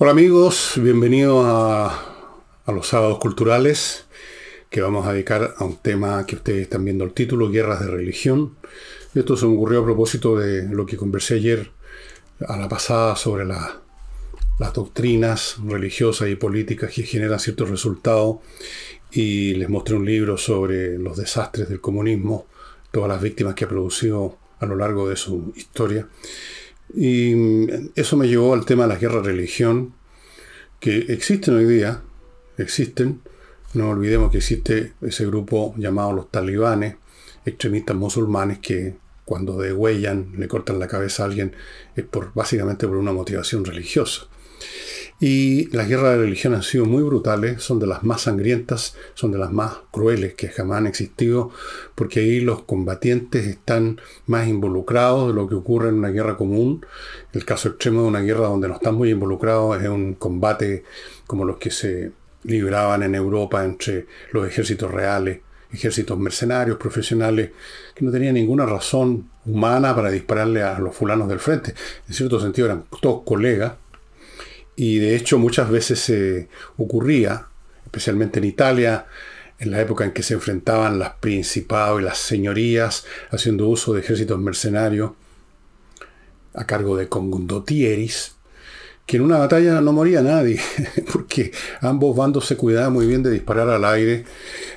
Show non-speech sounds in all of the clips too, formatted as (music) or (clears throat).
Hola amigos, bienvenidos a, los sábados culturales que vamos a dedicar a un tema que ustedes están viendo el título, Guerras de Religión. Esto se me ocurrió a propósito de lo que conversé ayer a la pasada sobre la, las doctrinas religiosas y políticas que generan ciertos resultados y les mostré un libro sobre los desastres del comunismo, todas las víctimas que ha producido a lo largo de su historia. Y mm, eso me llevó al tema de la guerra de religión, que existen hoy día, existen, no olvidemos que existe ese grupo llamado los talibanes, extremistas musulmanes que cuando degüellan, le cortan la cabeza a alguien, es por, básicamente por una motivación religiosa. Y las guerras de religión han sido muy brutales, son de las más sangrientas, son de las más crueles que jamás han existido, porque ahí los combatientes están más involucrados de lo que ocurre en una guerra común. El caso extremo de una guerra donde no están muy involucrados es un combate como los que se libraban en Europa entre los ejércitos reales, ejércitos mercenarios, profesionales, que no tenían ninguna razón humana para dispararle a los fulanos del frente. En cierto sentido eran todos colegas y de hecho muchas veces se ocurría, especialmente en Italia, en la época en que se enfrentaban las principados y las señorías haciendo uso de ejércitos mercenarios a cargo de condotieris, que en una batalla no moría nadie, (laughs) porque ambos bandos se cuidaban muy bien de disparar al aire.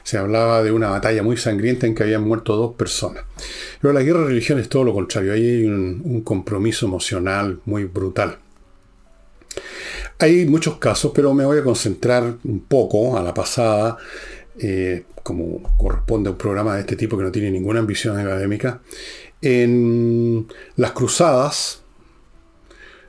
Se hablaba de una batalla muy sangrienta en que habían muerto dos personas. Pero la guerra de religión es todo lo contrario, ahí hay un compromiso emocional muy brutal. Hay muchos casos, pero me voy a concentrar un poco a la pasada, eh, como corresponde a un programa de este tipo que no tiene ninguna ambición académica, en las cruzadas,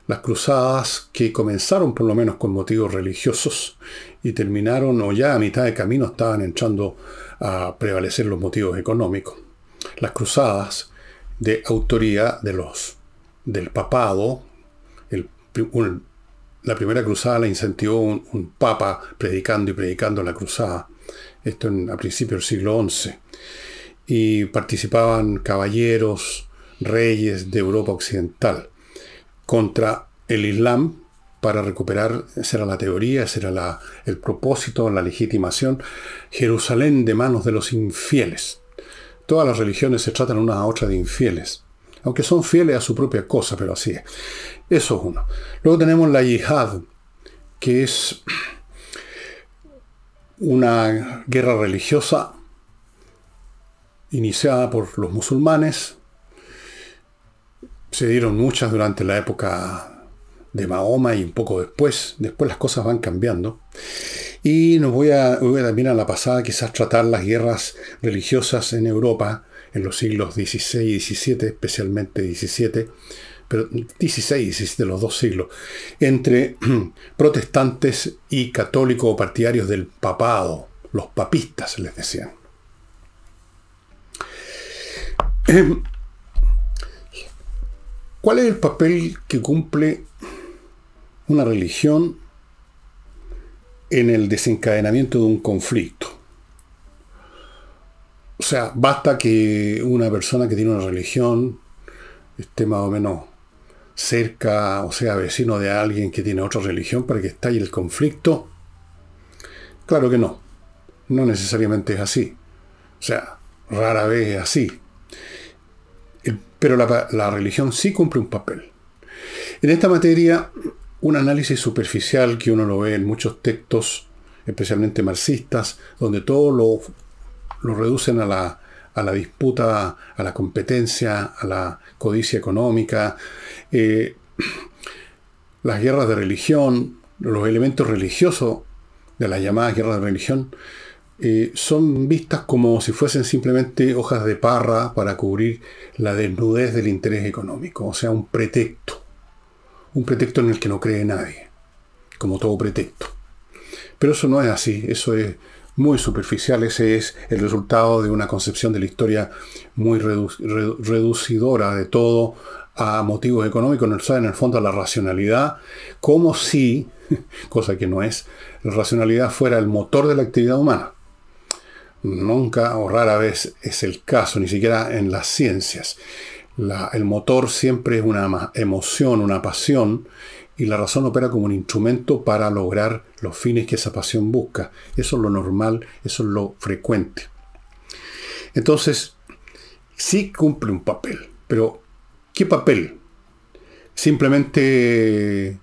las cruzadas que comenzaron por lo menos con motivos religiosos y terminaron o ya a mitad de camino estaban entrando a prevalecer los motivos económicos. Las cruzadas de autoría de los del papado, el, un, la primera cruzada la incentivó un, papa predicando y predicando la cruzada. Esto a principios del siglo XI. Y participaban caballeros, reyes de Europa Occidental contra el Islam para recuperar, esa era la teoría, ese era la, el propósito, la legitimación, Jerusalén de manos de los infieles. Todas las religiones se tratan una a otra de infieles, aunque son fieles a su propia cosa, pero así es. Eso es uno. Luego tenemos la yihad, que es una guerra religiosa iniciada por los musulmanes. Se dieron muchas durante la época de Mahoma y un poco después. Después las cosas van cambiando. Y nos voy a, voy a también a la pasada quizás tratar las guerras religiosas en Europa en los siglos XVI y XVII, especialmente XVII, pero 16 y 17, los dos siglos, entre (clears throat) protestantes y católicos o partidarios del papado, los papistas les decían. Em, ¿Cuál es el papel que cumple una religión en el desencadenamiento de un conflicto? O sea, basta que una persona que tiene una religión esté más o menos cerca o sea vecino de alguien que tiene otra religión para que estalle el conflicto? Claro que no. No necesariamente es así. O sea, rara vez es así. Pero la, religión sí cumple un papel. En esta materia, un análisis superficial que uno lo ve en muchos textos, especialmente marxistas, donde todo lo, lo reducen a la, a la disputa, a la competencia, a la codicia económica, eh, (clears throat) las guerras de religión, los elementos religiosos de las llamadas guerras de religión, eh, son vistas como si fuesen simplemente hojas de parra para cubrir la desnudez del interés económico, o sea, un pretexto, un pretexto en el que no cree nadie, como todo pretexto. Pero eso no es así, eso es muy superficial. Ese es el resultado de una concepción de la historia muy reducidora de todo a motivos económicos, no en el fondo a la racionalidad, como si, (laughs) cosa que no es, la racionalidad fuera el motor de la actividad humana. Nunca o rara vez es el caso, ni siquiera en las ciencias. el motor siempre es una emoción, una pasión, y la razón opera como un instrumento para lograr los fines que esa pasión busca. Eso es lo normal, eso es lo frecuente. Entonces, sí cumple un papel, pero ¿qué papel? Simplemente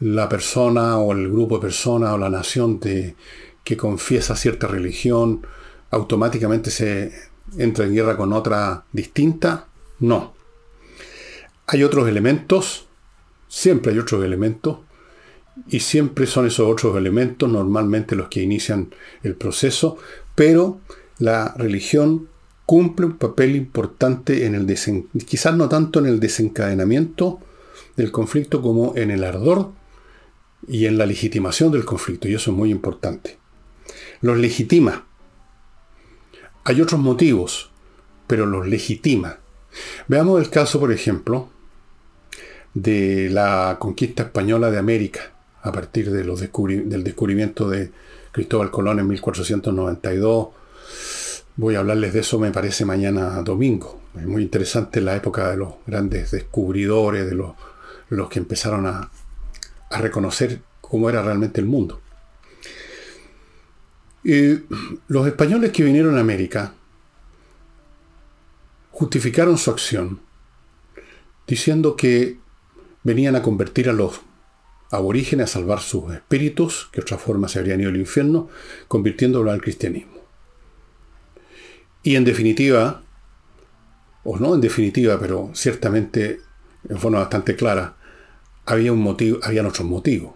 la persona o el grupo de personas o la nación que confiesa cierta religión automáticamente se entra en guerra con otra distinta? No. Hay otros elementos, siempre hay otros elementos, y siempre son esos otros elementos normalmente los que inician el proceso, pero la religión cumple un papel importante en el quizás no tanto en el desencadenamiento del conflicto como en el ardor y en la legitimación del conflicto, y eso es muy importante. Los legitima. Hay otros motivos, pero los legitima. Veamos el caso, por ejemplo, de la conquista española de América, a partir de los del descubrimiento de Cristóbal Colón en 1492. Voy a hablarles de eso, me parece, mañana domingo. Es muy interesante la época de los grandes descubridores, de los, los que empezaron a, a reconocer cómo era realmente el mundo. Y los españoles que vinieron a América justificaron su acción diciendo que venían a convertir a los aborígenes a salvar sus espíritus, que otra forma se habrían ido al infierno, convirtiéndolo al cristianismo. Y en definitiva, o no en definitiva, pero ciertamente en forma bastante clara, había un motivo, habían otros motivos.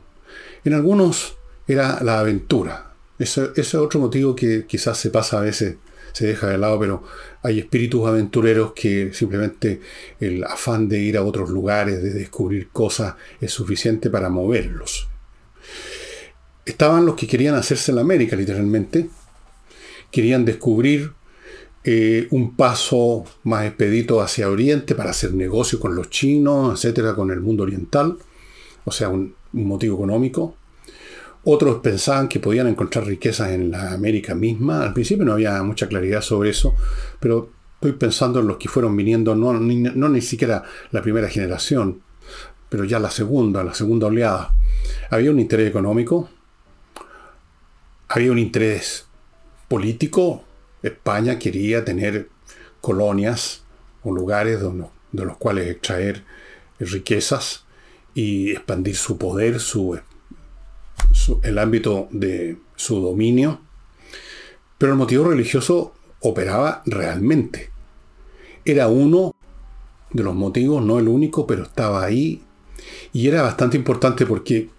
En algunos era la aventura. Ese, es otro motivo que quizás se pasa a veces, se deja de lado, pero hay espíritus aventureros que simplemente el afán de ir a otros lugares, de descubrir cosas, es suficiente para moverlos. Estaban los que querían hacerse en la América, literalmente. Querían descubrir eh, un paso más expedito hacia Oriente para hacer negocio con los chinos, etcétera, con el mundo oriental, o sea, un, motivo económico. Otros pensaban que podían encontrar riquezas en la América misma. Al principio no había mucha claridad sobre eso, pero estoy pensando en los que fueron viniendo, no ni, no ni siquiera la primera generación, pero ya la segunda, la segunda oleada. Había un interés económico, había un interés político, España quería tener colonias o lugares de los cuales extraer riquezas y expandir su poder, su, el ámbito de su dominio. Pero el motivo religioso operaba realmente. Era uno de los motivos, no el único, pero estaba ahí. Y era bastante importante porque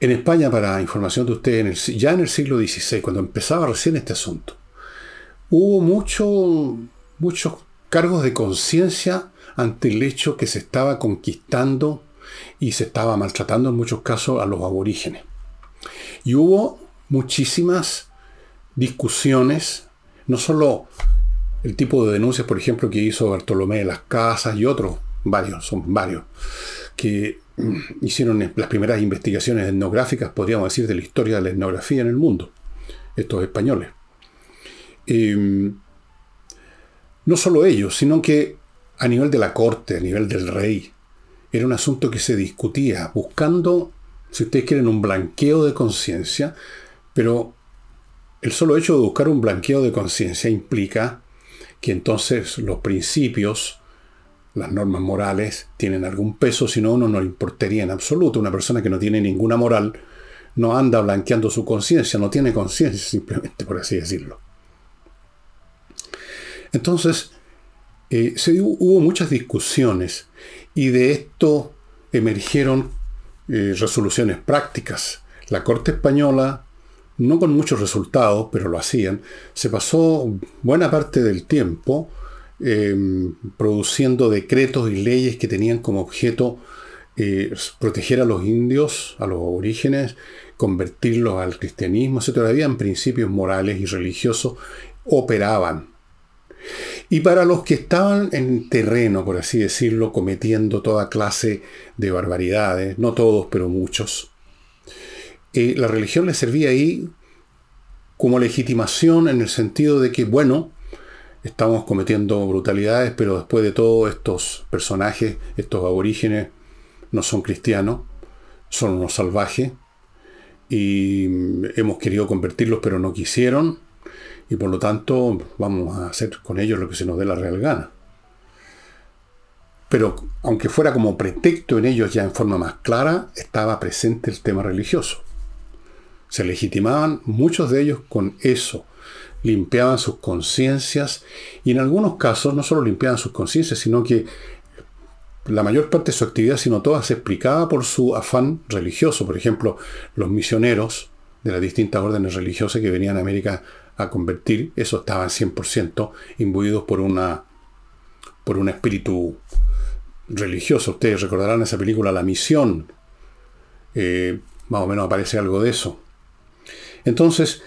en España, para información de ustedes, ya en el siglo XVI, cuando empezaba recién este asunto, hubo mucho, muchos cargos de conciencia ante el hecho que se estaba conquistando y se estaba maltratando en muchos casos a los aborígenes. Y hubo muchísimas discusiones, no solo el tipo de denuncias, por ejemplo, que hizo Bartolomé de las Casas y otros, varios, son varios, que mm, hicieron las primeras investigaciones etnográficas, podríamos decir, de la historia de la etnografía en el mundo, estos españoles. Em, no solo ellos, sino que a nivel de la corte, a nivel del rey, era un asunto que se discutía, buscando, si ustedes quieren, un blanqueo de conciencia, pero el solo hecho de buscar un blanqueo de conciencia implica que entonces los principios, las normas morales, tienen algún peso, si no, uno no le importaría en absoluto. Una persona que no tiene ninguna moral no anda blanqueando su conciencia, no tiene conciencia, simplemente por así decirlo. Entonces, eh, se, hubo muchas discusiones y de esto emergieron eh, resoluciones prácticas. La Corte Española, no con muchos resultados, pero lo hacían, se pasó buena parte del tiempo em, produciendo decretos y leyes que tenían como objeto eh, proteger a los indios, a los orígenes, convertirlos al cristianismo, etc. Habían principios morales y religiosos, operaban y para los que estaban en terreno, por así decirlo, cometiendo toda clase de barbaridades, no todos, pero muchos, eh, la religión les servía ahí como legitimación en el sentido de que, bueno, estamos cometiendo brutalidades, pero después de todo estos personajes, estos aborígenes, no son cristianos, son unos salvajes, y hemos querido convertirlos, pero no quisieron, y por lo tanto vamos a hacer con ellos lo que se nos dé la real gana. Pero aunque fuera como pretexto en ellos ya en forma más clara, estaba presente el tema religioso. Se legitimaban muchos de ellos con eso, limpiaban sus conciencias y en algunos casos no solo limpiaban sus conciencias, sino que la mayor parte de su actividad, sino toda, se explicaba por su afán religioso. Por ejemplo, los misioneros de las distintas órdenes religiosas que venían a América a convertir, eso estaban 100% imbuidos por, una, por un espíritu religioso. Ustedes recordarán esa película La Misión. Eh, más o menos aparece algo de eso. Entonces,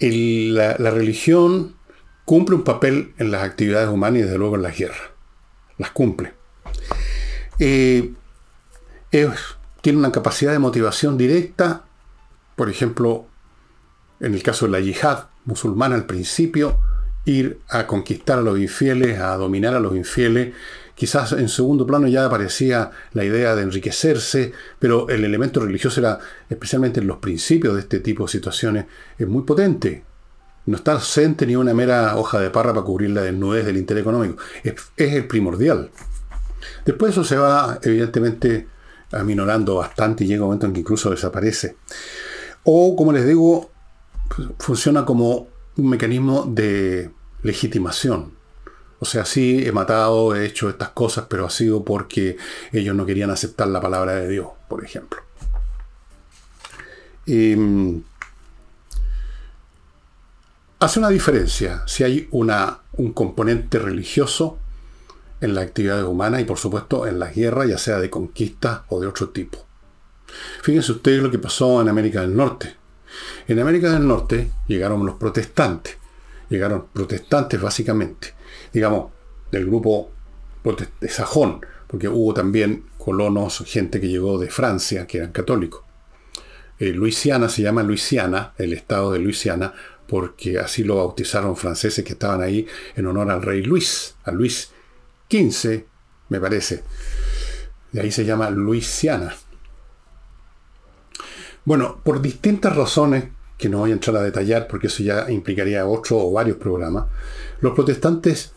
la, religión cumple un papel en las actividades humanas y desde luego en la guerra. Las cumple. Eh, tiene una capacidad de motivación directa, por ejemplo, en el caso de la yihad musulmana al principio, ir a conquistar a los infieles, a dominar a los infieles. Quizás en segundo plano ya aparecía la idea de enriquecerse, pero el elemento religioso era, especialmente en los principios de este tipo de situaciones, es muy potente. No está ausente ni una mera hoja de parra para cubrir la desnudez del interés económico. Es, es el primordial. Después eso se va, evidentemente, aminorando bastante y llega un momento en que incluso desaparece. O, como les digo, funciona como un mecanismo de legitimación. O sea, sí, he matado, he hecho estas cosas, pero ha sido porque ellos no querían aceptar la palabra de Dios, por ejemplo. Em, hace una diferencia si hay un componente religioso en la actividad humana y por supuesto en la guerra, ya sea de conquista o de otro tipo. Fíjense ustedes lo que pasó en América del Norte. En América del Norte llegaron los protestantes llegaron protestantes básicamente, digamos, del grupo de Sajón, porque hubo también colonos, gente que llegó de Francia, que eran católicos. Eh, Luisiana se llama Luisiana, el estado de Luisiana, porque así lo bautizaron franceses que estaban ahí en honor al rey Luis, a Luis XV, me parece. De ahí se llama Luisiana. Bueno, por distintas razones que no voy a entrar a detallar porque eso ya implicaría otro o varios programas, los protestantes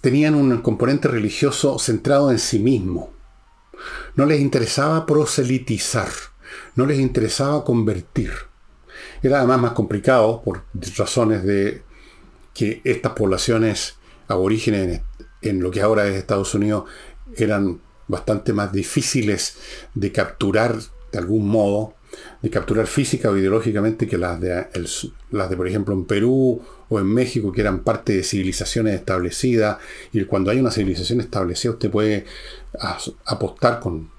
tenían un componente religioso centrado en sí mismo. No les interesaba proselitizar, no les interesaba convertir. Era además más complicado por razones de que estas poblaciones aborígenes en lo que ahora es Estados Unidos eran bastante más difíciles de capturar de algún modo de capturar física o ideológicamente que las de, las de, por ejemplo, en Perú o en México, que eran parte de civilizaciones establecidas. Y cuando hay una civilización establecida, usted puede apostar con,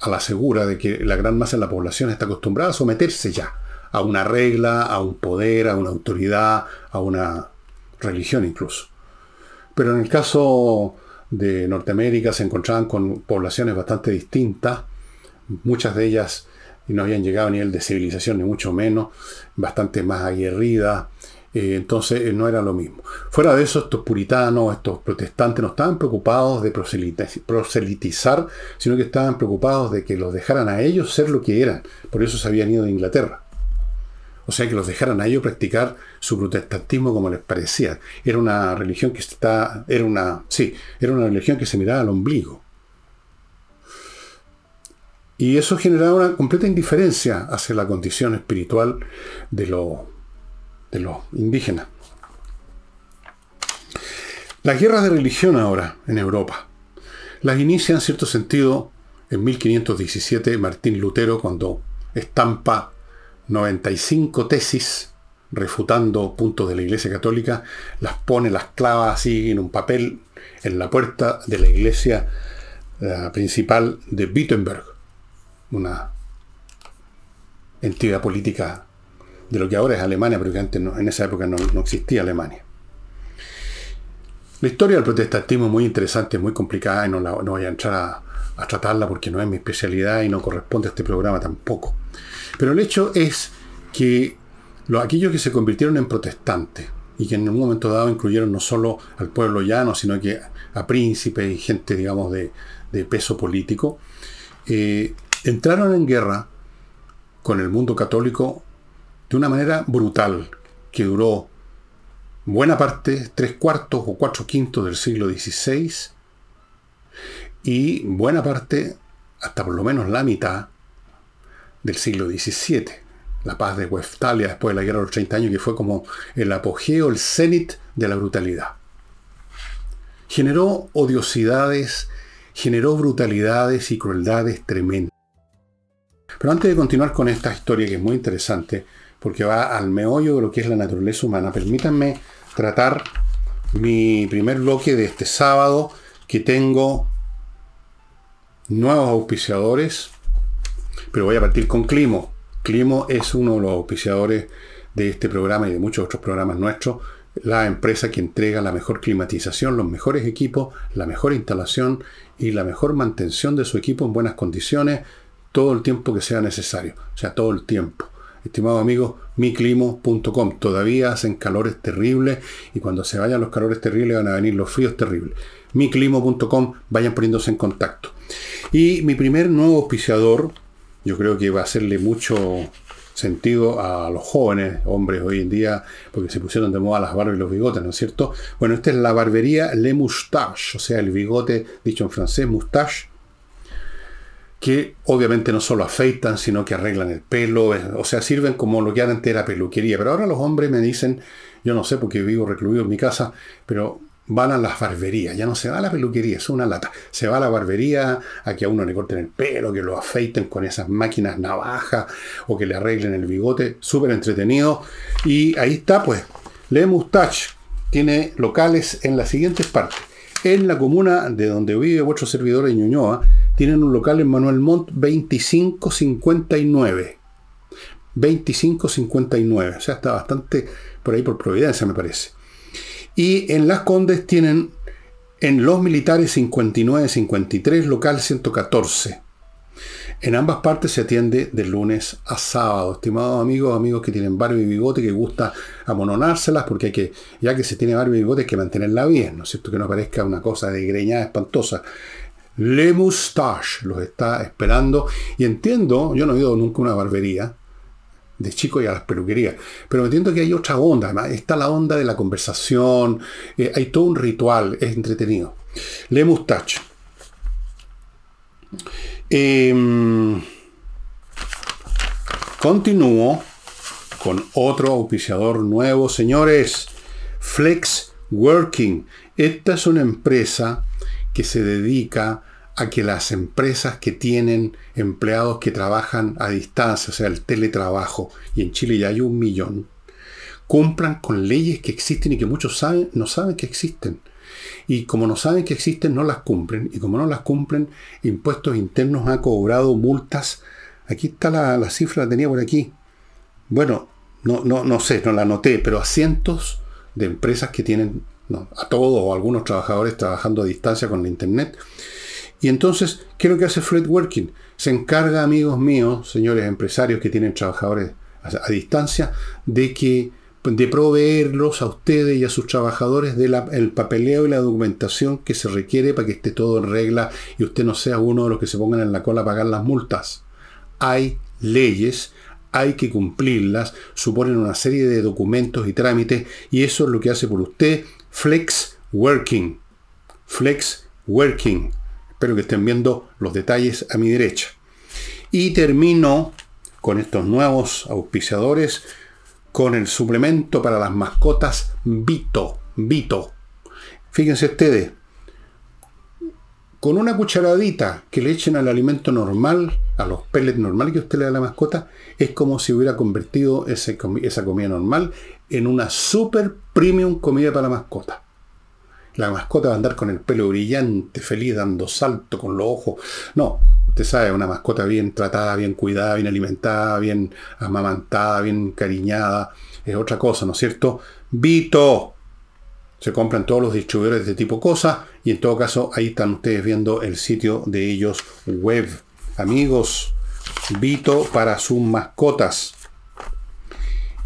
a la segura de que la gran masa de la población está acostumbrada a someterse ya a una regla, a un poder, a una autoridad, a una religión incluso. Pero en el caso de Norteamérica se encontraban con poblaciones bastante distintas, muchas de ellas no habían llegado a nivel de civilización, ni mucho menos, bastante más aguerrida. Eh, entonces eh, no era lo mismo. Fuera de eso, estos puritanos, estos protestantes no estaban preocupados de proselitizar, sino que estaban preocupados de que los dejaran a ellos ser lo que eran. Por eso se habían ido de Inglaterra. O sea, que los dejaran a ellos practicar su protestantismo como les parecía. Era una religión que está, era una, sí, era una religión que se miraba al ombligo. Y eso generaba una completa indiferencia hacia la condición espiritual de, los indígenas. Las guerras de religión ahora en Europa las inicia en cierto sentido en 1517 Martín Lutero cuando estampa 95 tesis refutando puntos de la Iglesia Católica, las pone, las clava así en un papel en la puerta de la iglesia eh, principal de Wittenberg una entidad política de lo que ahora es Alemania, pero que antes en esa época no, existía Alemania. La historia del protestantismo es muy interesante, muy complicada y no, no voy a entrar a, tratarla porque no es mi especialidad y no corresponde a este programa tampoco. Pero el hecho es que los, aquellos que se convirtieron en protestantes y que en un momento dado incluyeron no solo al pueblo llano, sino que a príncipes y gente, digamos, de, peso político, eh, entraron en guerra con el mundo católico de una manera brutal, que duró buena parte, tres cuartos o cuatro quintos del siglo XVI, y buena parte, hasta por lo menos la mitad, del siglo XVII. La paz de Westfalia después de la guerra de los 30 años, que fue como el apogeo, el cenit de la brutalidad. Generó odiosidades, generó brutalidades y crueldades tremendas. Pero antes de continuar con esta historia, que es muy interesante, porque va al meollo de lo que es la naturaleza humana, permítanme tratar mi primer bloque de este sábado, que tengo nuevos auspiciadores, pero voy a partir con Climo. Climo es uno de los auspiciadores de este programa y de muchos otros programas nuestros, la empresa que entrega la mejor climatización, los mejores equipos, la mejor instalación y la mejor mantención de su equipo en buenas condiciones todo el tiempo que sea necesario, o sea, todo el tiempo. Estimado amigo, miclimo.com. Todavía hacen calores terribles y cuando se vayan los calores terribles van a venir los fríos terribles. miclimo.com, vayan poniéndose en contacto. Y mi primer nuevo auspiciador, yo creo que va a hacerle mucho sentido a los jóvenes hombres hoy en día, porque se pusieron de moda las barbas y los bigotes, ¿no es cierto? Bueno, esta es la barbería Le Moustache, o sea, el bigote, dicho en francés, moustache, que obviamente no solo afeitan, sino que arreglan el pelo, o sea, sirven como lo que antes era peluquería. Pero ahora los hombres me dicen, yo no sé porque vivo recluido en mi casa, pero van a las barberías, ya no se va a la peluquería, es una lata. Se va a la barbería a que a uno le corten el pelo, que lo afeiten con esas máquinas navajas o que le arreglen el bigote, súper entretenido. Y ahí está, pues, Le Moustache tiene locales en las siguientes partes. En la comuna de donde vive vuestro servidor en Ñuñoa, tienen un local en Manuel Montt 2559. 2559, o sea, está bastante por ahí por Providencia, me parece. Y en Las Condes tienen en Los Militares 59-53, local 114. En ambas partes se atiende de lunes a sábado. Estimados amigos, amigos que tienen barba y bigote, que gusta amononárselas, porque hay que, ya que se tiene barba y bigote, hay que mantenerla bien, ¿no es cierto? Que no parezca una cosa de greñada espantosa. Le Moustache los está esperando. Y entiendo, yo no he ido nunca a una barbería, de chico y a las peluquerías. Pero entiendo que hay otra onda, además. Está la onda de la conversación, eh, hay todo un ritual, es entretenido. Le Moustache. Em, continúo con otro auspiciador nuevo, señores. Flex Working. Esta es una empresa que se dedica a que las empresas que tienen empleados que trabajan a distancia, o sea, el teletrabajo, y en Chile ya hay un millón, cumplan con leyes que existen y que muchos saben, no saben que existen. Y como no saben que existen, no las cumplen. Y como no las cumplen, Impuestos Internos ha cobrado multas. Aquí está la, cifra, la tenía por aquí. Bueno, no, no, no sé, no la anoté, pero a cientos de empresas que tienen, a todos o algunos trabajadores trabajando a distancia con la Internet, y entonces, ¿qué es lo que hace Fred Working? Se encarga, amigos míos, señores empresarios que tienen trabajadores a, distancia, de que de proveerlos a ustedes y a sus trabajadores del papeleo y la documentación que se requiere para que esté todo en regla y usted no sea uno de los que se pongan en la cola a pagar las multas. Hay leyes, hay que cumplirlas, suponen una serie de documentos y trámites y eso es lo que hace por usted Flex Working. Flex Working. Espero que estén viendo los detalles a mi derecha. Y termino con estos nuevos auspiciadores con el suplemento para las mascotas Vito. Vito. Fíjense ustedes, con una cucharadita que le echen al alimento normal, a los pellets normales que usted le da a la mascota, es como si hubiera convertido esa comida normal en una super premium comida para la mascota. La mascota va a andar con el pelo brillante, feliz, dando salto con los ojos. No, usted sabe, una mascota bien tratada, bien cuidada, bien alimentada, bien amamantada, bien cariñada, es otra cosa, ¿no es cierto? Vito. Se compran todos los distribuidores de tipo cosa y en todo caso ahí están ustedes viendo el sitio de ellos web. Amigos, Vito para sus mascotas.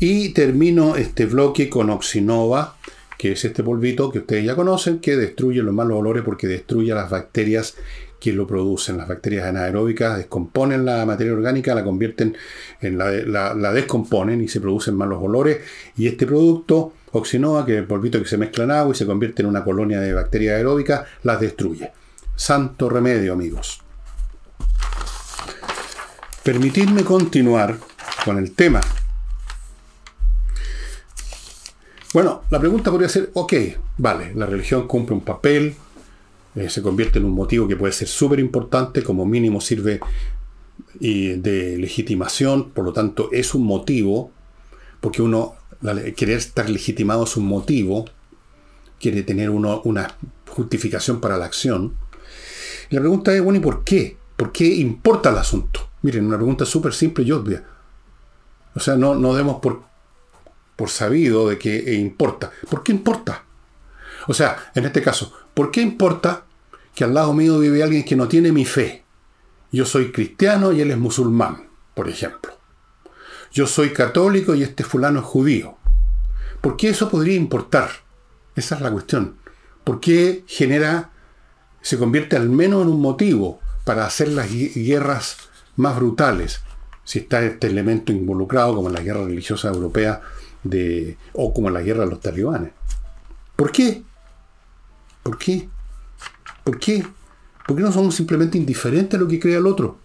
Y termino este bloque con Oxinova, que es este polvito que ustedes ya conocen, que destruye los malos olores porque destruye las bacterias que lo producen. Las bacterias anaeróbicas descomponen la materia orgánica, la convierten en la, la, descomponen y se producen malos olores. Y este producto, Oxinova, que es el polvito que se mezcla en agua y se convierte en una colonia de bacterias aeróbicas, las destruye. Santo remedio, amigos. Permitidme continuar con el tema Bueno, la pregunta podría ser, ok, vale, la religión cumple un papel, eh, se convierte en un motivo que puede ser súper importante, como mínimo sirve de legitimación, por lo tanto es un motivo, porque uno, querer estar legitimado es un motivo, quiere tener uno una justificación para la acción. Y la pregunta es, bueno, ¿y por qué? ¿Por qué importa el asunto? Miren, una pregunta súper simple y obvia. O sea, no, no demos por por sabido de que eh, importa. ¿Por qué importa? O sea, en este caso, ¿por qué importa que al lado mío vive alguien que no tiene mi fe? Yo soy cristiano y él es musulmán, por ejemplo. Yo soy católico y este fulano es judío. ¿Por qué eso podría importar? Esa es la cuestión. ¿Por qué genera, se convierte al menos en un motivo para hacer las guerras más brutales? Si está este elemento involucrado, como en la guerra religiosa europea o como la guerra de los talibanes. ¿Por qué? ¿Por qué? ¿Por qué? ¿Por qué no somos simplemente indiferentes a lo que crea el otro?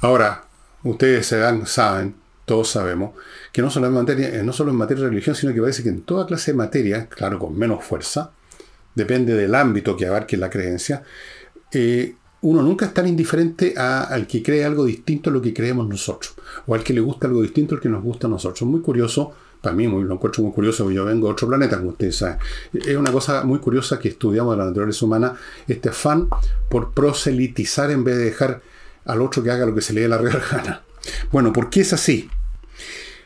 Ahora, ustedes se dan, saben, todos sabemos, que no solo, en materia, eh, no solo en materia de religión, sino que parece que en toda clase de materia, claro, con menos fuerza, depende del ámbito que abarque la creencia, eh, uno nunca es tan indiferente al que cree algo distinto a lo que creemos nosotros, o al que le gusta algo distinto al que nos gusta a nosotros. Muy curioso, para mí lo encuentro muy curioso, yo vengo de otro planeta, como ustedes saben. Es una cosa muy curiosa que estudiamos de la naturaleza humana, este afán por proselitizar en vez de dejar al otro que haga lo que se le dé la real (laughs) gana. Bueno, ¿por qué es así?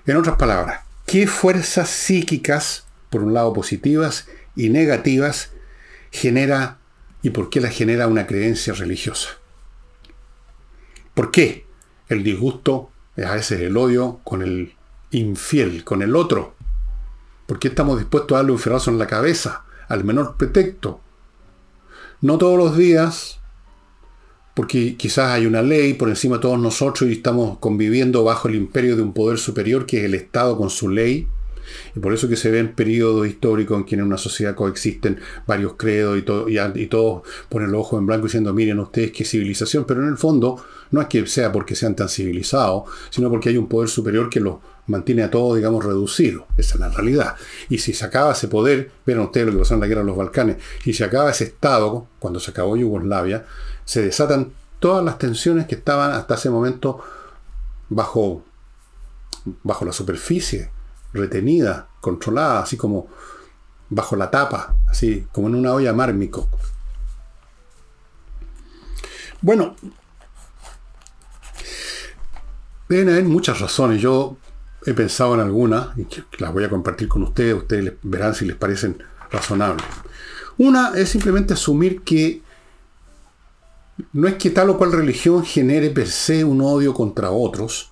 En otras palabras, ¿qué fuerzas psíquicas, por un lado positivas y negativas, genera y por qué la genera una creencia religiosa. ¿Por qué el disgusto a veces el odio con el infiel, con el otro? ¿Por qué estamos dispuestos a darle un ferrazo en la cabeza al menor pretexto? No todos los días, porque quizás hay una ley por encima de todos nosotros y estamos conviviendo bajo el imperio de un poder superior que es el Estado con su ley, y por eso que se ven periodos históricos en que en una sociedad coexisten varios credos y, todo, y, todos ponen los ojos en blanco diciendo, miren ustedes qué civilización, pero en el fondo no es que sea porque sean tan civilizados, sino porque hay un poder superior que los mantiene a todos, digamos, reducidos. Esa es la realidad. Y si se acaba ese poder, vieron ustedes lo que pasó en la guerra de los Balcanes, si se acaba ese Estado, cuando se acabó Yugoslavia, se desatan todas las tensiones que estaban hasta ese momento bajo, bajo la superficie retenida, controlada, así como bajo la tapa, así como en una olla mármico. Bueno, deben haber muchas razones. Yo he pensado en algunas y las voy a compartir con ustedes. Ustedes verán si les parecen razonables. Una es simplemente asumir que no es que tal o cual religión genere per se un odio contra otros,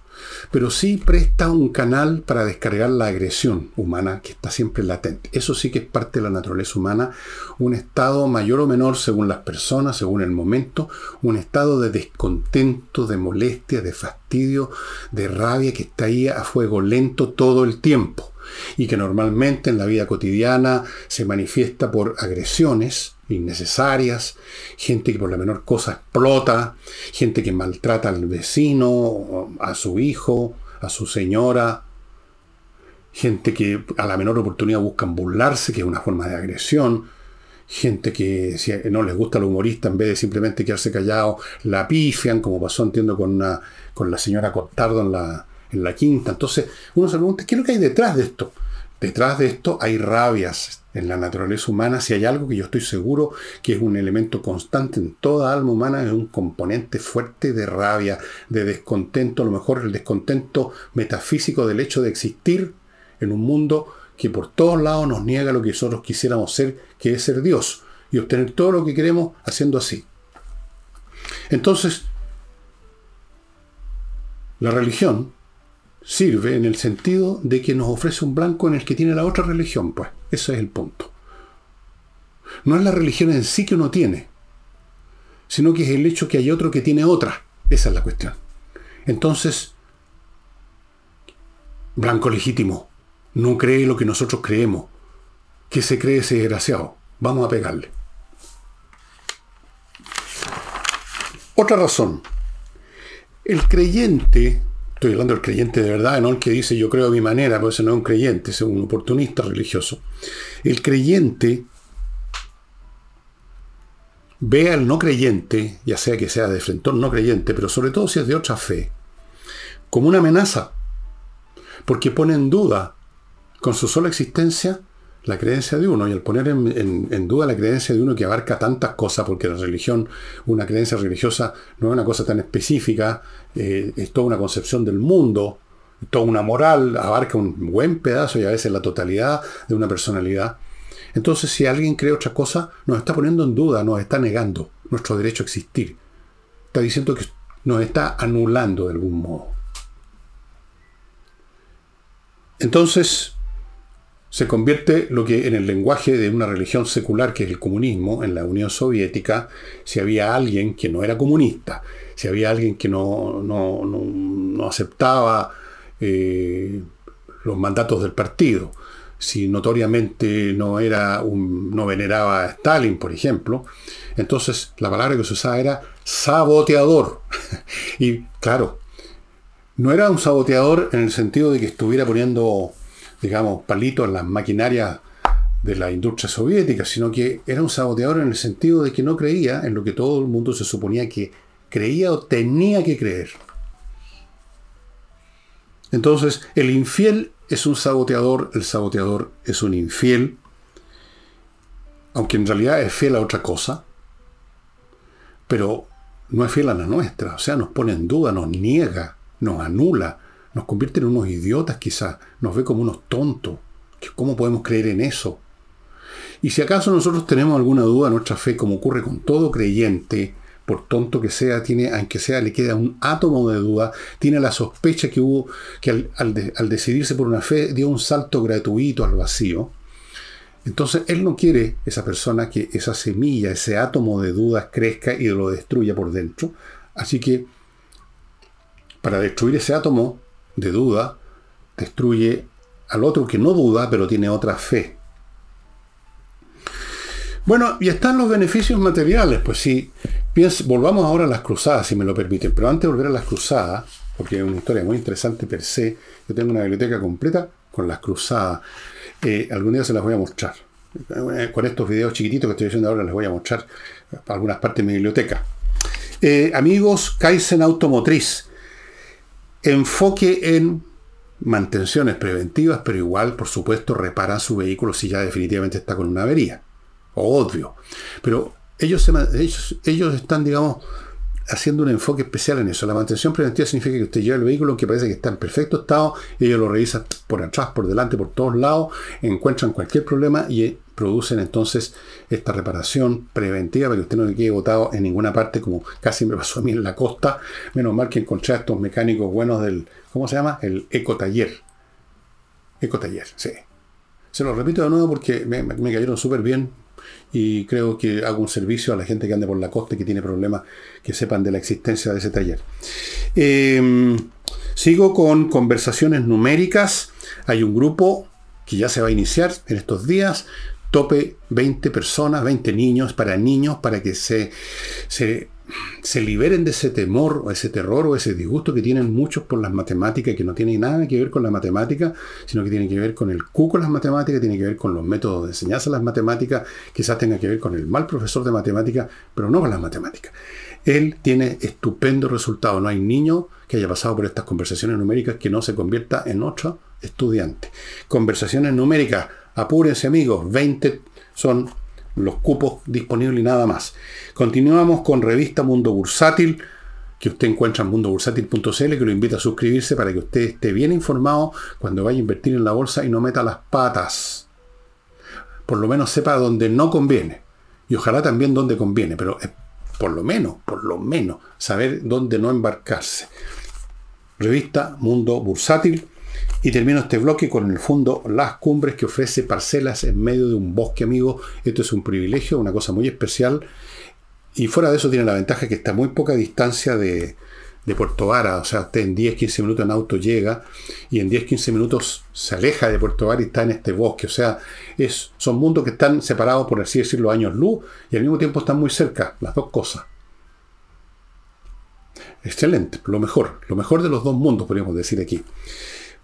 pero sí presta un canal para descargar la agresión humana que está siempre latente. Eso sí que es parte de la naturaleza humana, un estado mayor o menor según las personas, según el momento, un estado de descontento, de molestia, de fastidio, de rabia que está ahí a fuego lento todo el tiempo. Y que normalmente en la vida cotidiana se manifiesta por agresiones innecesarias, gente que por la menor cosa explota, gente que maltrata al vecino, a su hijo, a su señora, gente que a la menor oportunidad buscan burlarse, que es una forma de agresión, gente que si no les gusta el humorista, en vez de simplemente quedarse callado, la pifian, como pasó, entiendo, con, una, con la señora Costardo en la, en la quinta. Entonces, uno se pregunta, ¿qué es lo que hay detrás de esto? Detrás de esto hay rabias en la naturaleza humana. Si hay algo que yo estoy seguro que es un elemento constante en toda alma humana, es un componente fuerte de rabia, de descontento, a lo mejor el descontento metafísico del hecho de existir en un mundo que por todos lados nos niega lo que nosotros quisiéramos ser, que es ser Dios, y obtener todo lo que queremos haciendo así. Entonces, la religión sirve en el sentido de que nos ofrece un blanco en el que tiene la otra religión, pues. Ese es el punto. No es la religión en sí que uno tiene, sino que es el hecho que hay otro que tiene otra. Esa es la cuestión. Entonces, blanco legítimo, no cree lo que nosotros creemos. que se cree ese desgraciado? Vamos a pegarle. Otra razón. El creyente, estoy hablando del creyente de verdad, no el que dice yo creo a mi manera, porque ese no es un creyente, es un oportunista religioso. El creyente ve al no creyente, ya sea que sea de frentón no creyente, pero sobre todo si es de otra fe, como una amenaza, porque pone en duda con su sola existencia la creencia de uno, y al poner en, duda la creencia de uno que abarca tantas cosas, porque la religión, una creencia religiosa no es una cosa tan específica, eh, es toda una concepción del mundo, toda una moral, abarca un buen pedazo y a veces la totalidad de una personalidad. Entonces, si alguien cree otra cosa, nos está poniendo en duda, nos está negando nuestro derecho a existir. Está diciendo que nos está anulando de algún modo. Entonces, se convierte lo que en el lenguaje de una religión secular, que es el comunismo, en la Unión Soviética, si había alguien que no era comunista, si había alguien que no, no, aceptaba eh, los mandatos del partido, si notoriamente no era un, no veneraba a Stalin, por ejemplo, entonces la palabra que se usaba era saboteador. (laughs) y claro, no era un saboteador en el sentido de que estuviera poniendo, digamos, palitos en las maquinarias de la industria soviética, sino que era un saboteador en el sentido de que no creía en lo que todo el mundo se suponía que creía o tenía que creer. Entonces, el infiel es un saboteador, el saboteador es un infiel, aunque en realidad es fiel a otra cosa, pero no es fiel a la nuestra, o sea, nos pone en duda, nos niega, nos anula, nos convierte en unos idiotas quizás, nos ve como unos tontos. ¿Cómo podemos creer en eso? Y si acaso nosotros tenemos alguna duda en nuestra fe, como ocurre con todo creyente, por tonto que sea, tiene, aunque sea, le queda un átomo de duda, tiene la sospecha que hubo, que al, decidirse por una fe dio un salto gratuito al vacío. Entonces, él no quiere, esa persona, que esa semilla, ese átomo de dudas crezca y lo destruya por dentro. Así que, para destruir ese átomo de duda, destruye al otro que no duda, pero tiene otra fe. Bueno, y están los beneficios materiales, pues sí. volvamos ahora a las cruzadas, si me lo permiten. Pero antes de volver a las cruzadas, porque es una historia muy interesante per se, yo tengo una biblioteca completa con las cruzadas. Eh, algún día se las voy a mostrar. Eh, con estos videos chiquititos que estoy haciendo ahora les voy a mostrar algunas partes de mi biblioteca. Eh, amigos, Kaizen Automotriz. Enfoque en mantenciones preventivas, pero igual, por supuesto, reparan su vehículo si ya definitivamente está con una avería obvio. Pero ellos, ellos, están, digamos, haciendo un enfoque especial en eso. La mantención preventiva significa que usted lleva el vehículo que parece que está en perfecto estado, ellos lo revisan por atrás, por delante, por todos lados, encuentran cualquier problema y producen entonces esta reparación preventiva para que usted no le quede botado en ninguna parte, como casi me pasó a mí en la costa. Menos mal que encontré a estos mecánicos buenos del, ¿cómo se llama? El ecotaller. Ecotaller, sí. Se lo repito de nuevo porque me, me cayeron súper bien y creo que hago un servicio a la gente que ande por la costa y que tiene problemas, que sepan de la existencia de ese taller. Em, sigo con conversaciones numéricas. Hay un grupo que ya se va a iniciar en estos días. Tope 20 personas, 20 niños, para niños, para que se, se se liberen de ese temor o ese terror o ese disgusto que tienen muchos por las matemáticas, que no tiene nada que ver con la matemática, sino que tiene que ver con el cuco las matemáticas, tiene que ver con los métodos de enseñanza las matemáticas, quizás tenga que ver con el mal profesor de matemáticas, pero no con las matemáticas. Él tiene estupendo resultado. No hay niño que haya pasado por estas conversaciones numéricas que no se convierta en otro estudiante. Conversaciones numéricas, apúrense amigos, 20 son los cupos disponibles y nada más. Continuamos con revista Mundo Bursátil, que usted encuentra en mundobursátil.cl, que lo invita a suscribirse para que usted esté bien informado cuando vaya a invertir en la bolsa y no meta las patas. Por lo menos sepa dónde no conviene. Y ojalá también dónde conviene, pero por lo menos, por lo menos, saber dónde no embarcarse. Revista Mundo Bursátil. Y termino este bloque con el fondo Las Cumbres que ofrece parcelas en medio de un bosque amigo. Esto es un privilegio, una cosa muy especial. Y fuera de eso tiene la ventaja que está a muy poca distancia de, de Puerto Vara, o sea, usted en 10, 15 minutos en auto llega y en 10, 15 minutos se aleja de Puerto Vara y está en este bosque. O sea, es, son mundos que están separados, por así decirlo, años luz y al mismo tiempo están muy cerca, las dos cosas. Excelente, lo mejor, lo mejor de los dos mundos, podríamos decir aquí.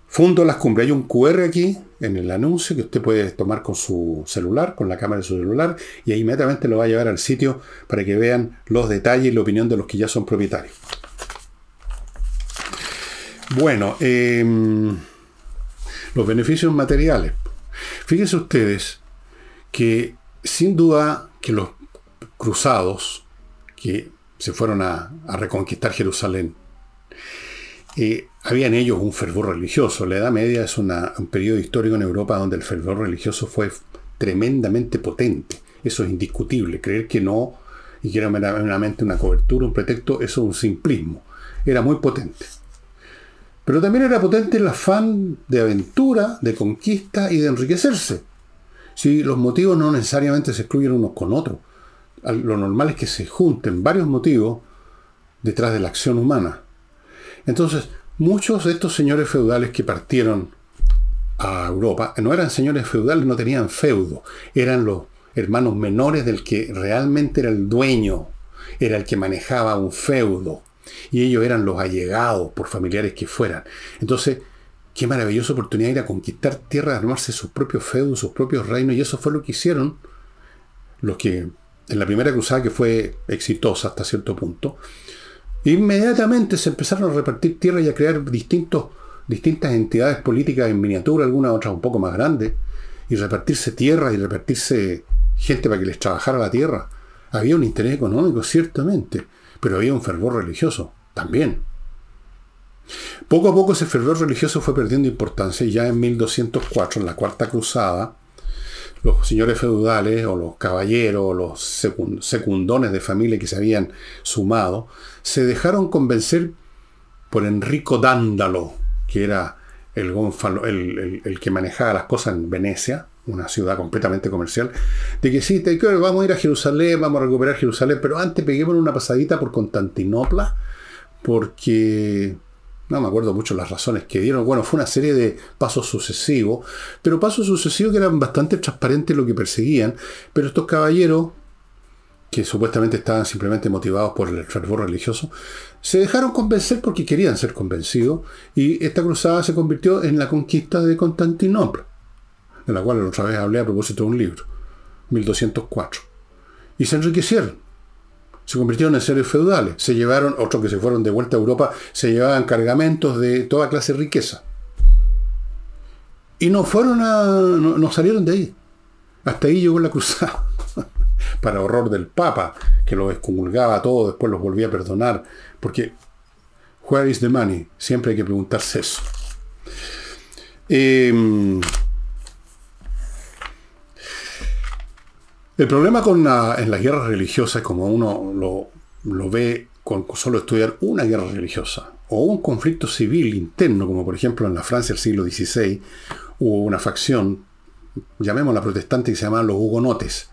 Fundo Las Cumbres. Hay un QR aquí en el anuncio que usted puede tomar con su celular, con la cámara de su celular, y ahí inmediatamente lo va a llevar al sitio para que vean los detalles y la opinión de los que ya son propietarios. Bueno, em, los beneficios materiales. Fíjense ustedes que sin duda que los cruzados que se fueron a, reconquistar Jerusalén, eh, había en ellos un fervor religioso. La Edad Media es un periodo histórico en Europa donde el fervor religioso fue tremendamente potente. Eso es indiscutible. Creer que no y que era meramente una cobertura, un pretexto, eso es un simplismo. Era muy potente. Pero también era potente el afán de aventura, de conquista y de enriquecerse. Si los motivos no necesariamente se excluyen unos con otros, lo normal es que se junten varios motivos detrás de la acción humana. Entonces, muchos de estos señores feudales que partieron a Europa no eran señores feudales, no tenían feudo, eran los hermanos menores del que realmente era el dueño, era el que manejaba un feudo y ellos eran los allegados, por familiares que fueran. Entonces, qué maravillosa oportunidad de ir a conquistar tierra, armarse sus propios feudos, sus propios reinos, y eso fue lo que hicieron los que, en la primera cruzada que fue exitosa hasta cierto punto, inmediatamente se empezaron a repartir tierra y a crear distintos, distintas entidades políticas en miniatura, algunas otras un poco más grandes, y repartirse tierra y repartirse gente para que les trabajara la tierra. Había un interés económico, ciertamente, pero había un fervor religioso también. Poco a poco ese fervor religioso fue perdiendo importancia y ya en 1204, en la Cuarta Cruzada, los señores feudales o los caballeros o los secundones de familia que se habían sumado, se dejaron convencer por Enrico Dándalo, que era el, el, el, que manejaba las cosas en Venecia, una ciudad completamente comercial, de que sí, vamos a ir a Jerusalén, vamos a recuperar Jerusalén, pero antes peguemos una pasadita por Constantinopla, porque no me acuerdo mucho las razones que dieron. Bueno, fue una serie de pasos sucesivos, pero pasos sucesivos que eran bastante transparentes lo que perseguían, pero estos caballeros, que supuestamente estaban simplemente motivados por el fervor religioso, se dejaron convencer porque querían ser convencidos, y esta cruzada se convirtió en la conquista de Constantinopla de la cual otra vez hablé a propósito de un libro, 1204. Y se enriquecieron. Se convirtieron en seres feudales. Se llevaron, otros que se fueron de vuelta a Europa, se llevaban cargamentos de toda clase de riqueza. Y no fueron a. no, salieron de ahí. Hasta ahí llegó la cruzada. (laughs) Para horror del Papa, que lo excomulgaba todo, después los volvía a perdonar. Porque, where is the money? Siempre hay que preguntarse eso. Eh, El problema en las guerras religiosas, como uno lo, ve con solo estudiar una guerra religiosa, o un conflicto civil interno, como por ejemplo en la Francia del siglo XVI, hubo una facción, llamémosla protestante, que se llamaban los hugonotes,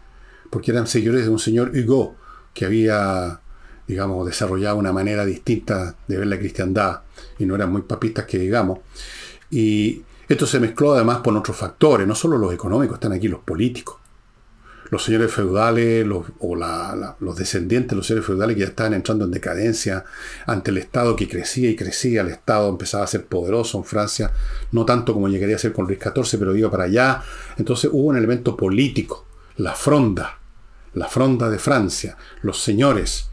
porque eran seguidores de un señor Hugo, que había, digamos, desarrollado una manera distinta de ver la cristiandad, y no eran muy papistas que digamos. Y esto se mezcló además con otros factores, no solo los económicos, están aquí los políticos los señores feudales o los descendientes de los señores feudales que ya estaban entrando en decadencia ante el Estado que crecía y crecía, el Estado empezaba a ser poderoso en Francia, no tanto como llegaría a ser con Luis XIV, pero iba para allá. Entonces hubo un elemento político, la fronda, la fronda de Francia, los señores.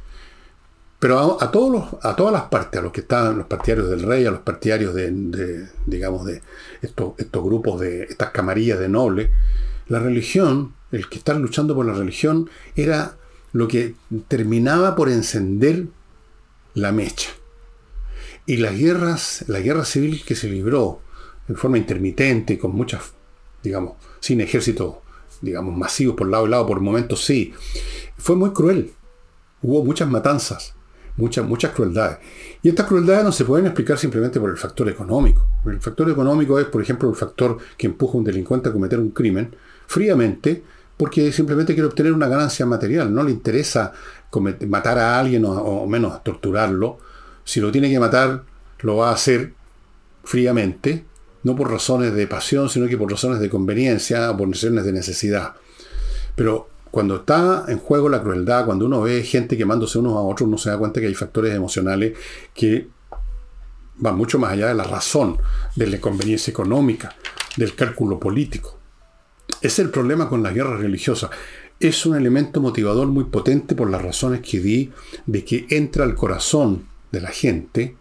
Pero a, todos los, a todas las partes, a los que estaban, los partidarios del rey, a los partidarios de, digamos, de estos, estos grupos de, estas camarillas de nobles, la religión el que estar luchando por la religión era lo que terminaba por encender la mecha. Y las guerras, la guerra civil que se libró en forma intermitente, con muchas, digamos, sin ejército, digamos, masivos por lado y lado, por momentos sí, fue muy cruel. Hubo muchas matanzas, muchas, muchas crueldades. Y estas crueldades no se pueden explicar simplemente por el factor económico. El factor económico es, por ejemplo, el factor que empuja a un delincuente a cometer un crimen fríamente porque simplemente quiere obtener una ganancia material. No le interesa matar a alguien o, menos torturarlo. Si lo tiene que matar, lo va a hacer fríamente, no por razones de pasión, sino que por razones de conveniencia o por razones de necesidad. Pero cuando está en juego la crueldad, cuando uno ve gente quemándose unos a otros, uno se da cuenta que hay factores emocionales que van mucho más allá de la razón, de la conveniencia económica, del cálculo político. Es el problema con la guerra religiosa. Es un elemento motivador muy potente por las razones que di de que entra al corazón de la gente,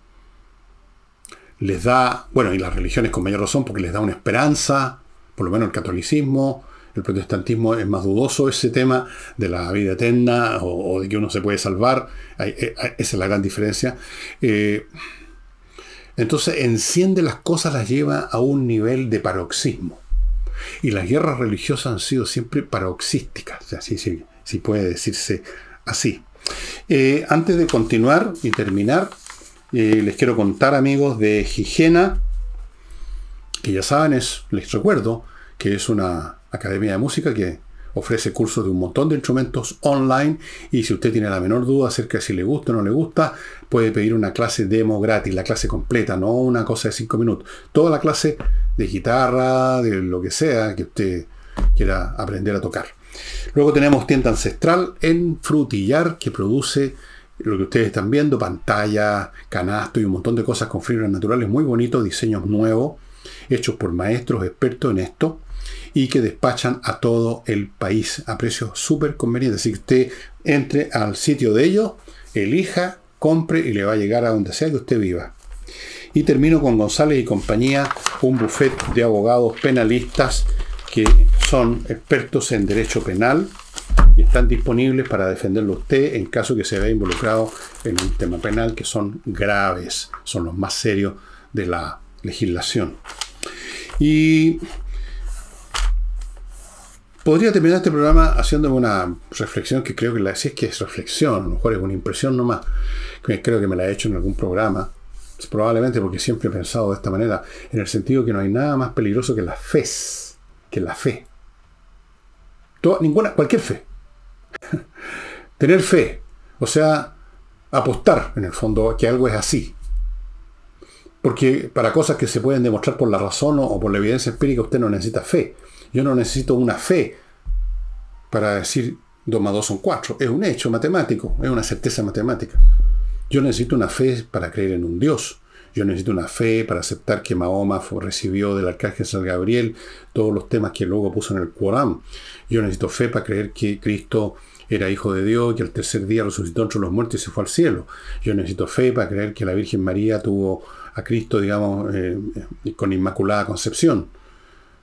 les da, bueno, y las religiones con mayor razón, porque les da una esperanza, por lo menos el catolicismo, el protestantismo es más dudoso ese tema de la vida eterna o, de que uno se puede salvar. Eh, esa es la gran diferencia. Eh, entonces enciende las cosas, las lleva a un nivel de paroxismo. Y las guerras religiosas han sido siempre paroxísticas, si, puede decirse así. Eh, antes de continuar y terminar, les quiero contar, amigos, de Higiena, que ya saben, es, les recuerdo que es una Academia de Música que ofrece cursos de un montón de instrumentos online y si usted tiene la menor duda acerca de si le gusta o no le gusta, puede pedir una clase demo gratis, la clase completa, no una cosa de 5 minutos. Toda la clase de guitarra, de lo que sea que usted quiera aprender a tocar. Luego tenemos tienda ancestral en Frutillar que produce lo que ustedes están viendo, pantalla, canasto y un montón de cosas con fibras naturales muy bonitos, diseños nuevos, hechos por maestros expertos en esto y que despachan a todo el país a precios súper convenientes. Así que usted entre al sitio de ellos, elija, compre y le va a llegar a donde sea que usted viva. Y termino con González y compañía, un buffet de abogados penalistas que son expertos en derecho penal y están disponibles para defenderlo usted en caso que se vea involucrado en un tema penal que son graves, son los más serios de la legislación. Y Podría terminar este programa haciendo una reflexión que creo que la, si es que es reflexión, a lo mejor es una impresión nomás, que creo que me la he hecho en algún programa, probablemente porque siempre he pensado de esta manera, en el sentido que no hay nada más peligroso que la fe, que la fe. ninguna, cualquier fe. (laughs) Tener fe, o sea, apostar en el fondo que algo es así. Porque para cosas que se pueden demostrar por la razón o por la evidencia empírica usted no necesita fe. Yo no necesito una fe para decir 2 más 2 son 4. Es un hecho matemático, es una certeza matemática. Yo necesito una fe para creer en un Dios. Yo necesito una fe para aceptar que Mahoma recibió del arcángel San Gabriel todos los temas que luego puso en el Corán. Yo necesito fe para creer que Cristo era hijo de Dios, que al tercer día resucitó entre los muertos y se fue al cielo. Yo necesito fe para creer que la Virgen María tuvo a Cristo, digamos, eh, con inmaculada concepción.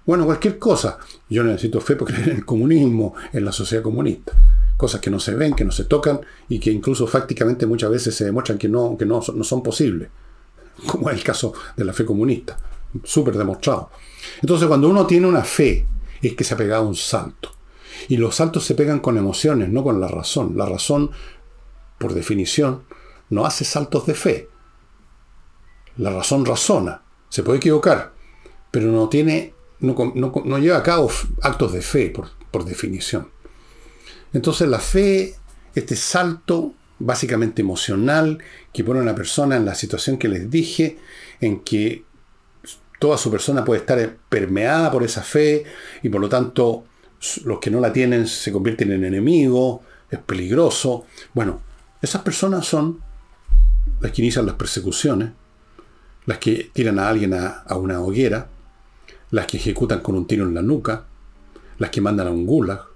Bueno, cualquier cosa. Yo necesito fe porque creer en el comunismo, en la sociedad comunista. Cosas que no se ven, que no se tocan y que incluso fácticamente muchas veces se demuestran que no, que no, no son posibles. (laughs) Como es el caso de la fe comunista. Súper demostrado. Entonces, cuando uno tiene una fe, es que se ha pegado un salto. Y los saltos se pegan con emociones, no con la razón. La razón, por definición, no hace saltos de fe. La razón razona. Se puede equivocar, pero no tiene no, lleva a cabo actos de fe, por, definición. Entonces la fe, este salto básicamente emocional que pone a una persona en la situación que les dije, en que toda su persona puede estar permeada por esa fe y por lo tanto los que no la tienen se convierten en enemigos, es peligroso. Bueno, esas personas son las que inician las persecuciones, las que tiran a alguien a una hoguera, las que ejecutan con un tiro en la nuca, las que mandan a un gulag,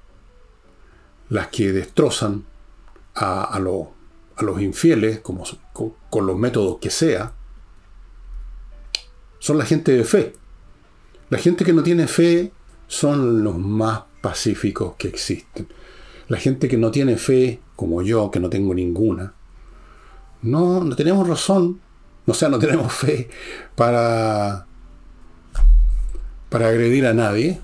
las que destrozan a, los infieles como, con, los métodos que sea, son la gente de fe. La gente que no tiene fe son los más pacíficos que existen. La gente que no tiene fe, como yo, que no tengo ninguna, no, no tenemos razón, (laughs) o sea, no tenemos fe para para agredir a nadie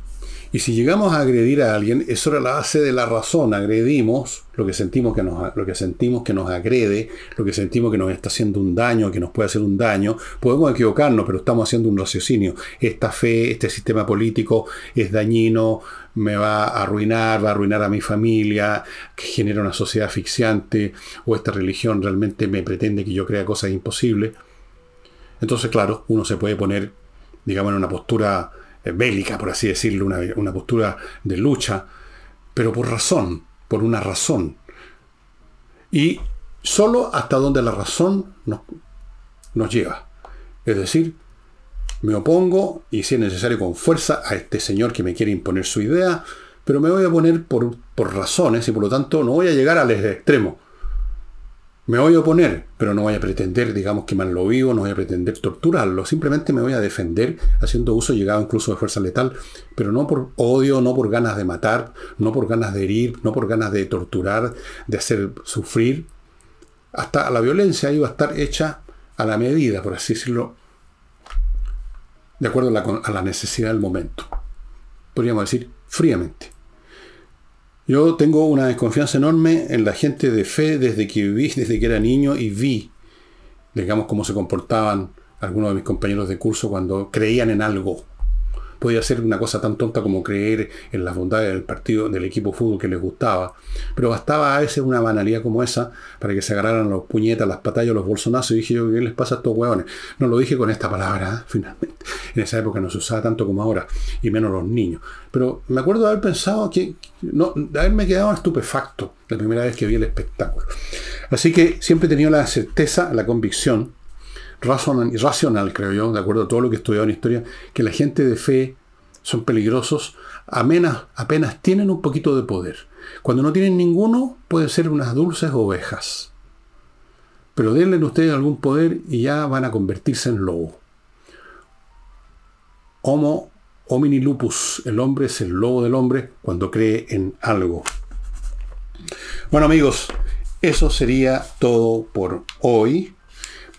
Y si llegamos a agredir a alguien, eso era la base de la razón. Agredimos lo que sentimos que nos, lo que sentimos que nos agrede, lo que sentimos que nos está haciendo un daño, que nos puede hacer un daño. Podemos equivocarnos, pero estamos haciendo un raciocinio. Esta fe, este sistema político es dañino, me va a arruinar, va a arruinar a mi familia, que genera una sociedad asfixiante, o esta religión realmente me pretende que yo crea cosas imposibles. Entonces, claro, uno se puede poner, digamos, en una postura bélica, por así decirlo, una, postura de lucha, pero por razón, por una razón. Y solo hasta donde la razón nos, nos lleva. Es decir, me opongo y si es necesario con fuerza a este señor que me quiere imponer su idea, pero me voy a poner por, por razones y por lo tanto no voy a llegar al extremo. Me voy a oponer, pero no voy a pretender, digamos, que mal lo vivo, no voy a pretender torturarlo, simplemente me voy a defender haciendo uso llegado incluso de fuerza letal, pero no por odio, no por ganas de matar, no por ganas de herir, no por ganas de torturar, de hacer sufrir. Hasta la violencia iba a estar hecha a la medida, por así decirlo, de acuerdo a la necesidad del momento. Podríamos decir fríamente. Yo tengo una desconfianza enorme en la gente de fe desde que viví, (laughs) desde que era niño y vi, digamos, cómo se comportaban algunos de mis compañeros de curso cuando creían en algo podía ser una cosa tan tonta como creer en las bondades del partido, del equipo fútbol que les gustaba. Pero bastaba a veces una banalidad como esa para que se agarraran los puñetas, las patallas, los bolsonazos. Y dije yo, ¿qué les pasa a estos hueones? No lo dije con esta palabra, ¿eh? (laughs) finalmente. En esa época no se usaba tanto como ahora, y menos los niños. Pero me acuerdo de haber pensado que, no, de haberme quedado estupefacto la primera vez que vi el espectáculo. Así que siempre he tenido la certeza, la convicción, racional, creo yo, de acuerdo a todo lo que he estudiado en historia, que la gente de fe son peligrosos, apenas, apenas tienen un poquito de poder. Cuando no tienen ninguno, pueden ser unas dulces ovejas. Pero denle ustedes algún poder y ya van a convertirse en lobo. Homo homini lupus. El hombre es el lobo del hombre cuando cree en algo. Bueno amigos, eso sería todo por hoy.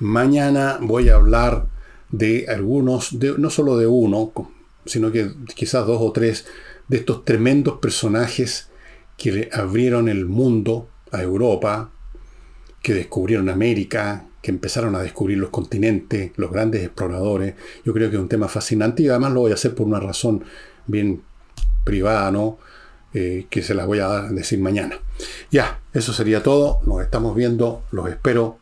Mañana voy a hablar de algunos, no solo de uno, sino que quizás dos o tres de estos tremendos personajes que abrieron el mundo a Europa, que descubrieron América, que empezaron a descubrir los continentes, los grandes exploradores. Yo creo que es un tema fascinante y además lo voy a hacer por una razón bien privada, ¿no? Eh, que se las voy a decir mañana. Ya, eso sería todo. Nos estamos viendo. Los espero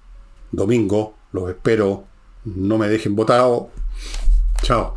domingo los espero. No me dejen votado. Chao.